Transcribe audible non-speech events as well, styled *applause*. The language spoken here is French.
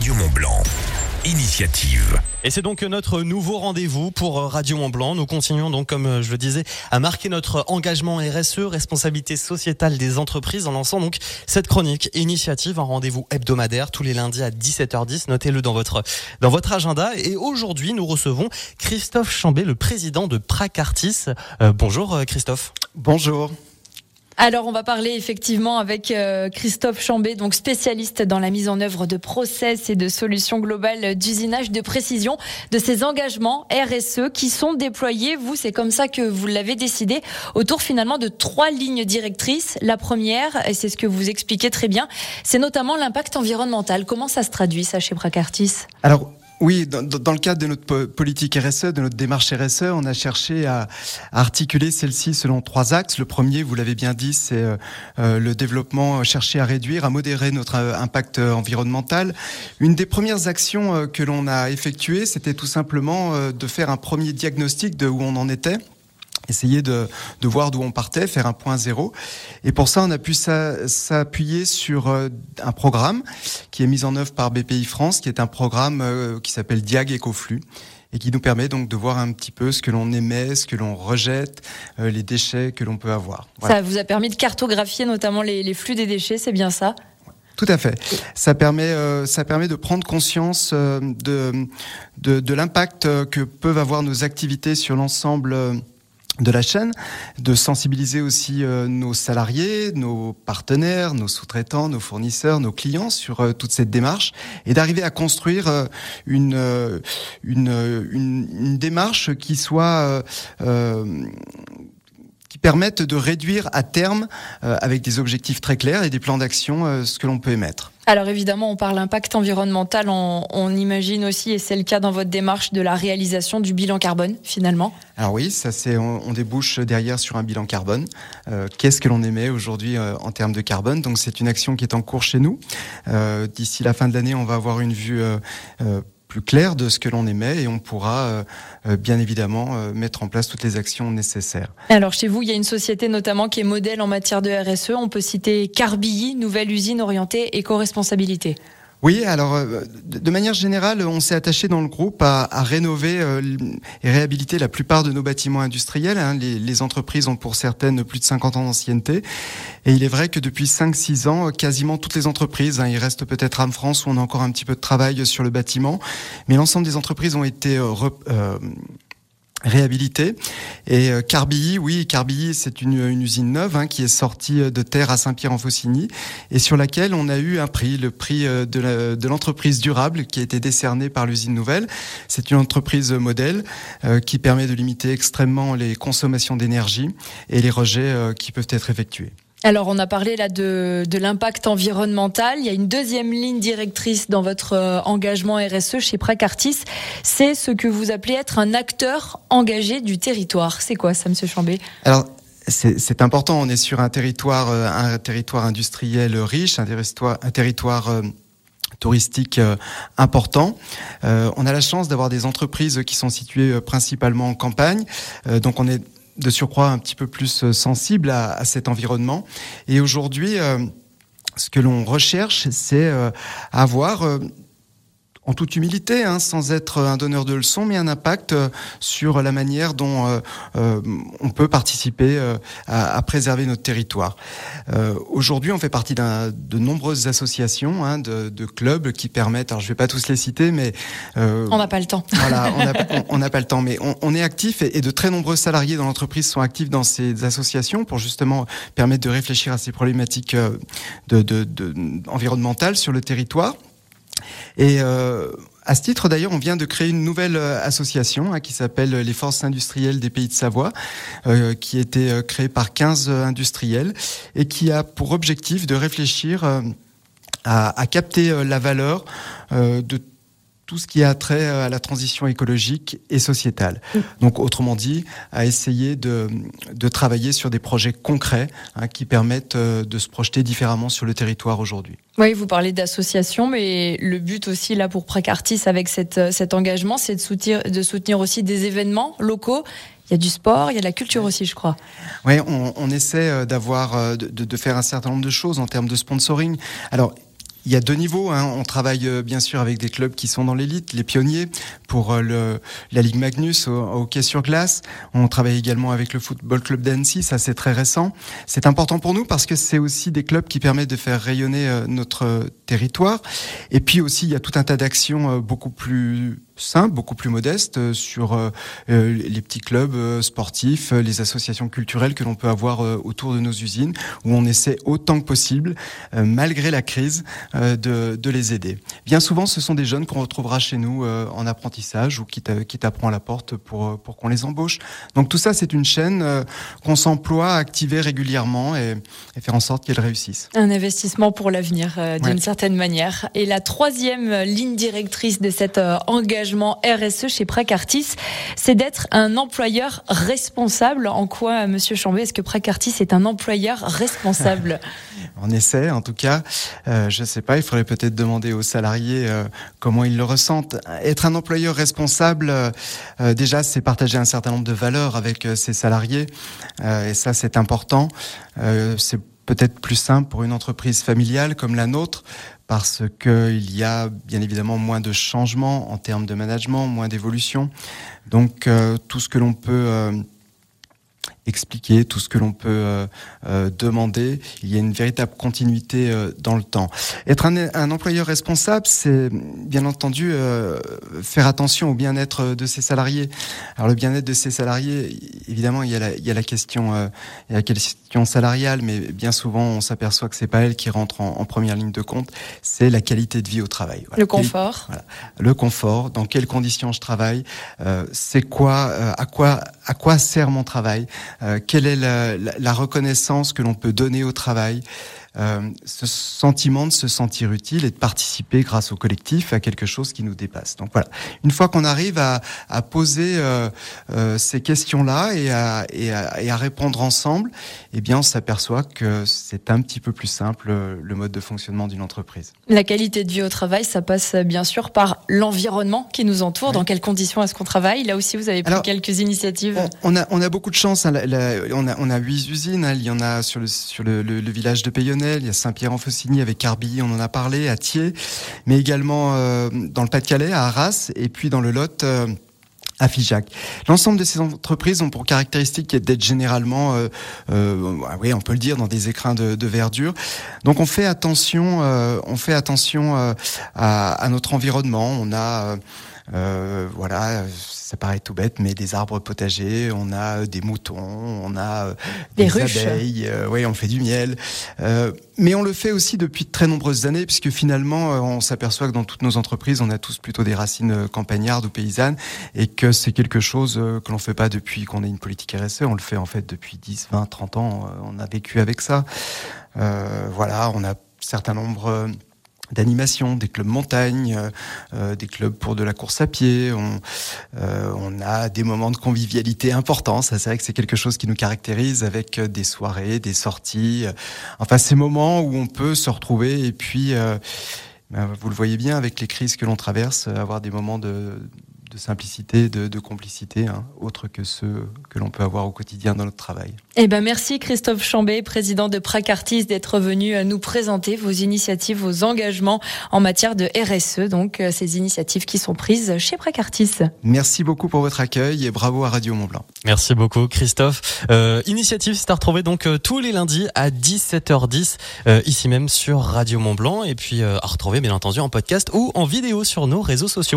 Radio Mont Blanc. Initiative. Et c'est donc notre nouveau rendez-vous pour Radio Mont Blanc. Nous continuons donc, comme je le disais, à marquer notre engagement RSE, responsabilité sociétale des entreprises, en lançant donc cette chronique initiative, un rendez-vous hebdomadaire tous les lundis à 17h10. Notez-le dans votre dans votre agenda. Et aujourd'hui, nous recevons Christophe Chambé, le président de Pracartis. Euh, bonjour Christophe. Bonjour. Alors, on va parler effectivement avec euh, Christophe Chambé, donc spécialiste dans la mise en œuvre de process et de solutions globales d'usinage de précision, de ces engagements RSE qui sont déployés. Vous, c'est comme ça que vous l'avez décidé, autour finalement de trois lignes directrices. La première, et c'est ce que vous expliquez très bien, c'est notamment l'impact environnemental. Comment ça se traduit, ça, chez Pracartis Alors, oui, dans, le cadre de notre politique RSE, de notre démarche RSE, on a cherché à, articuler celle-ci selon trois axes. Le premier, vous l'avez bien dit, c'est euh, euh le développement, chercher à réduire, à modérer notre euh, impact environnemental. Une des premières actions euh, que l'on a effectuées, c'était tout simplement de faire un premier diagnostic de où on en était essayer de, de voir d'où on partait, faire un point zéro. Et pour ça, on a pu s'appuyer sur euh, un programme qui est mis en œuvre par BPI France, qui est un programme euh, qui s'appelle Diag Ecoflux et qui nous permet donc de voir un petit peu ce que l'on émet, ce que l'on rejette, euh, les déchets que l'on peut avoir. Voilà. Ça vous a permis de cartographier notamment les, les flux des déchets, c'est bien ça? Tout à fait. Ça permet, euh, ça permet de prendre conscience euh, de, de, de l'impact que peuvent avoir nos activités sur l'ensemble de la chaîne, de sensibiliser aussi euh, nos salariés, nos partenaires, nos sous-traitants, nos fournisseurs, nos clients sur euh, toute cette démarche et d'arriver à construire euh, une, une, une, une, démarche qui soit qui permette de réduire à terme, avec des objectifs très clairs et des plans d'action, ce que l'on peut émettre. Alors évidemment, on parle impact environnemental, on, imagine aussi, et c'est le cas dans votre démarche, de la réalisation du bilan carbone finalement. Alors oui, ça c'est, on, débouche derrière sur un bilan carbone. Euh, Qu'est-ce que l'on émet aujourd'hui euh, en termes de carbone? Donc c'est une action qui est en cours chez nous. Euh, D'ici la fin de l'année, on va avoir une vue plus clair de ce que l'on émet et on pourra euh, euh, bien évidemment euh, mettre en place toutes les actions nécessaires. Alors chez vous, il y a une société notamment qui est modèle en matière de RSE. On peut citer Carbilly, nouvelle usine orientée éco-responsabilité. Oui, alors euh, de manière générale, on s'est attaché dans le groupe à, rénover euh, et réhabiliter la plupart de nos bâtiments industriels. Hein. Les, entreprises ont pour certaines plus de 50 ans d'ancienneté. Et il est vrai que depuis 5-6 ans, quasiment toutes les entreprises, hein, il reste peut-être en France où on a encore un petit peu de travail sur le bâtiment, mais l'ensemble des entreprises ont été euh réhabilité. Et euh, Carbilly, oui, Carbilly, c'est une, usine neuve hein, qui est sortie euh, de terre à Saint-Pierre-en-Faucigny et sur laquelle on a eu un prix, le prix euh, de l'entreprise durable qui a été décerné par l'usine nouvelle. C'est une entreprise modèle euh, qui permet de limiter extrêmement les consommations d'énergie et les rejets qui peuvent être effectués. Alors, on a parlé là de, de l'impact environnemental. Il y a une deuxième ligne directrice dans votre euh, engagement RSE chez Pracartis. C'est ce que vous appelez être un acteur engagé du territoire. C'est quoi ça, Monsieur Chambé? Alors, c'est important. On est sur un territoire, euh, un territoire industriel riche, un territoire, un territoire euh, touristique important. On a la chance d'avoir des entreprises qui sont situées principalement en campagne. donc on est de surcroît un petit peu plus sensible à, cet environnement. Et aujourd'hui, euh, ce que l'on recherche, c'est euh, avoir euh, en toute humilité, hein, sans être un donneur de leçons, mais un impact euh, sur la manière dont euh, euh, on peut participer euh, à, à, préserver notre territoire. Euh, Aujourd'hui, on fait partie de nombreuses associations, hein, de, de, clubs qui permettent, alors je ne vais pas tous les citer, mais... on n'a pas le temps. Voilà, on n'a pas *laughs* le temps, mais on, on est actif et, et, de très nombreux salariés dans l'entreprise sont actifs dans ces associations pour justement permettre de réfléchir à ces problématiques de, de, de environnementales sur le territoire. Et euh, à ce titre, d'ailleurs, on vient de créer une nouvelle euh, association hein, qui s'appelle les Forces industrielles des pays de Savoie, euh, qui a été euh, créée par 15 industriels et qui a pour objectif de réfléchir euh, à, à, capter la valeur de tout ce qui a trait à la transition écologique et sociétale. Mmh. Donc, autrement dit, à essayer de, de travailler sur des projets concrets hein, qui permettent euh, de se projeter différemment sur le territoire aujourd'hui. Oui, vous parlez d'associations, mais le but aussi là pour Précartis avec cette, euh, cet engagement, c'est de soutenir, de soutenir aussi des événements locaux il y a du sport, il y a de la culture aussi, je crois. Oui, on, on essaie euh, d'avoir, de, de, faire un certain nombre de choses en termes de sponsoring. Alors, il y a deux niveaux. Hein. On travaille euh, bien sûr avec des clubs qui sont dans l'élite, les pionniers, pour euh, le, la Ligue Magnus au, hockey sur glace. On travaille également avec le Football Club d'Annecy, ça c'est très récent. C'est important pour nous parce que c'est aussi des clubs qui permettent de faire rayonner euh, notre territoire. Et puis aussi, il y a tout un tas d'actions beaucoup plus simple, beaucoup plus modeste euh, sur euh, euh, les petits clubs sportifs, les associations culturelles que l'on peut avoir autour de nos usines, où on essaie autant que possible, malgré la crise, de, de, les aider. Bien souvent, ce sont des jeunes qu'on retrouvera chez nous en apprentissage ou qui t'apprend à la porte pour, pour qu'on les embauche. Donc tout ça, c'est une chaîne qu'on s'emploie à activer régulièrement et, et faire en sorte qu'elle réussisse. Un investissement pour l'avenir, d'une certaine manière. Et la troisième ligne directrice de cet engagement RSE chez Pracartis, c'est d'être un employeur responsable. En quoi, Monsieur Chambé, est-ce que Pracartis est un employeur responsable? *laughs* On essaie, en tout cas. Euh, je ne sais pas, il faudrait peut-être demander aux salariés euh, comment ils le ressentent. Être un employeur responsable, euh, déjà, c'est partager un certain nombre de valeurs avec ses salariés, et ça, c'est important. c'est peut-être plus simple pour une entreprise familiale comme la nôtre parce qu'il y a bien évidemment moins de changements en termes de management, moins d'évolution. Donc euh, tout ce que l'on peut euh, expliquer, tout ce que l'on peut euh, euh, demander. Il y a une véritable continuité euh, dans le temps. Être un, un employeur responsable, c'est bien entendu faire attention au bien-être de ses salariés. Alors le bien-être de ses salariés, évidemment, il y a la, il y a la question, il y a la question salariale, mais bien souvent, on s'aperçoit que c'est pas elle qui rentre en, en, première ligne de compte. C'est la qualité de vie au travail. Voilà. Le confort. Voilà. Le confort. Dans quelles conditions je travaille C'est quoi À quoi À quoi sert mon travail euh, quelle est la, reconnaissance que l'on peut donner au travail ce sentiment de se sentir utile et de participer grâce au collectif à quelque chose qui nous dépasse. Donc voilà, une fois qu'on arrive à, à poser euh, euh, ces questions-là et à, et, à, et à, répondre ensemble, eh bien on s'aperçoit que c'est un petit peu plus simple le mode de fonctionnement d'une entreprise. La qualité de vie au travail, ça passe bien sûr par l'environnement qui nous entoure. Dans quelles conditions est-ce qu'on travaille? Là aussi, vous avez pris quelques initiatives. On, a, on a beaucoup de chance. Hein. on, a, on a huit usines. Hein. Il y en a sur le, sur le, le, le village de Il y a Saint-Pierre-en-Faucigny avec Carbilly, on en a parlé, à Thiers, mais également euh, dans le Pas-de-Calais, à Arras, et puis dans le Lot. Euh, à Figeac. L'ensemble de ces entreprises ont pour caractéristique d'être généralement, euh, euh, oui, on peut le dire, dans des écrins de, verdure. Donc on fait attention, on fait attention à, à, notre environnement. On a euh, voilà, ça paraît tout bête, mais des arbres potagers, on a des moutons, on a euh, des, des abeilles, euh, oui, on fait du miel. Euh, mais on le fait aussi depuis de très nombreuses années, puisque finalement, on s'aperçoit que dans toutes nos entreprises, on a tous plutôt des racines campagnardes ou paysannes, et que c'est quelque chose que l'on fait pas depuis qu'on ait une politique RSE, on le fait en fait depuis 10, 20, 30 ans, on a vécu avec ça. voilà, on a certain nombre d'animation, des clubs montagne, euh, euh, des clubs pour de la course à pied. On, euh, on a des moments de convivialité importants. Ça, c'est vrai que c'est quelque chose qui nous caractérise avec euh, des soirées, des sorties. Enfin, ces moments où on peut se retrouver et puis, ben, vous le voyez bien avec les crises que l'on traverse, avoir des moments de, de simplicité, de, de complicité, hein, autre que ceux que l'on peut avoir au quotidien dans notre travail. Eh ben merci Christophe Chambé, président de Pracartis, d'être venu euh, nous présenter vos initiatives, vos engagements en matière de RSE, donc euh, ces initiatives qui sont prises chez Pracartis. Merci beaucoup pour votre accueil et bravo à Radio Mont Blanc. Merci beaucoup Christophe. Euh, initiative c'est à retrouver donc tous les lundis à 17h10 euh, ici même sur Radio Mont Blanc et puis à retrouver bien entendu en podcast ou en vidéo sur nos réseaux sociaux.